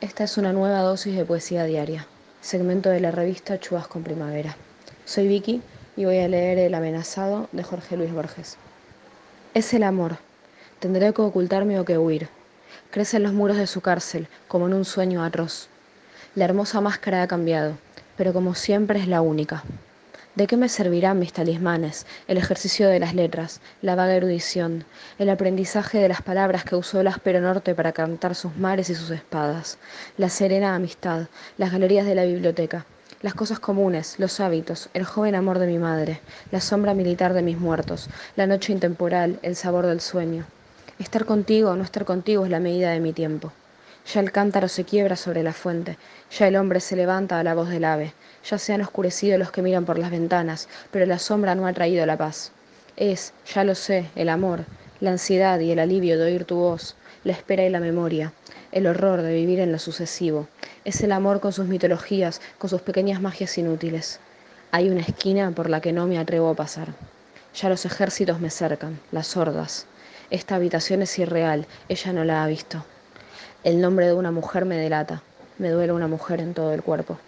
Esta es una nueva dosis de poesía diaria, segmento de la revista Chubasco en Primavera. Soy Vicky y voy a leer El amenazado de Jorge Luis Borges. Es el amor. Tendré que ocultarme o que huir. Crece en los muros de su cárcel, como en un sueño atroz. La hermosa máscara ha cambiado, pero como siempre es la única. ¿De qué me servirán mis talismanes, el ejercicio de las letras, la vaga erudición, el aprendizaje de las palabras que usó el áspero norte para cantar sus mares y sus espadas, la serena amistad, las galerías de la biblioteca, las cosas comunes, los hábitos, el joven amor de mi madre, la sombra militar de mis muertos, la noche intemporal, el sabor del sueño? Estar contigo o no estar contigo es la medida de mi tiempo. Ya el cántaro se quiebra sobre la fuente, ya el hombre se levanta a la voz del ave, ya se han oscurecido los que miran por las ventanas, pero la sombra no ha traído la paz. Es, ya lo sé, el amor, la ansiedad y el alivio de oír tu voz, la espera y la memoria, el horror de vivir en lo sucesivo. Es el amor con sus mitologías, con sus pequeñas magias inútiles. Hay una esquina por la que no me atrevo a pasar. Ya los ejércitos me cercan, las hordas. Esta habitación es irreal, ella no la ha visto. El nombre de una mujer me delata, me duele una mujer en todo el cuerpo.